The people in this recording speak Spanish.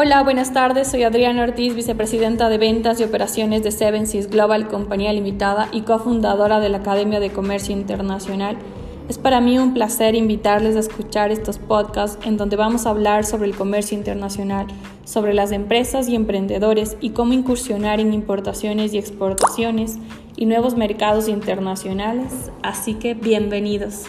Hola, buenas tardes. Soy Adriana Ortiz, vicepresidenta de Ventas y Operaciones de Seven Seas Global Compañía Limitada y cofundadora de la Academia de Comercio Internacional. Es para mí un placer invitarles a escuchar estos podcasts en donde vamos a hablar sobre el comercio internacional, sobre las empresas y emprendedores y cómo incursionar en importaciones y exportaciones y nuevos mercados internacionales. Así que bienvenidos.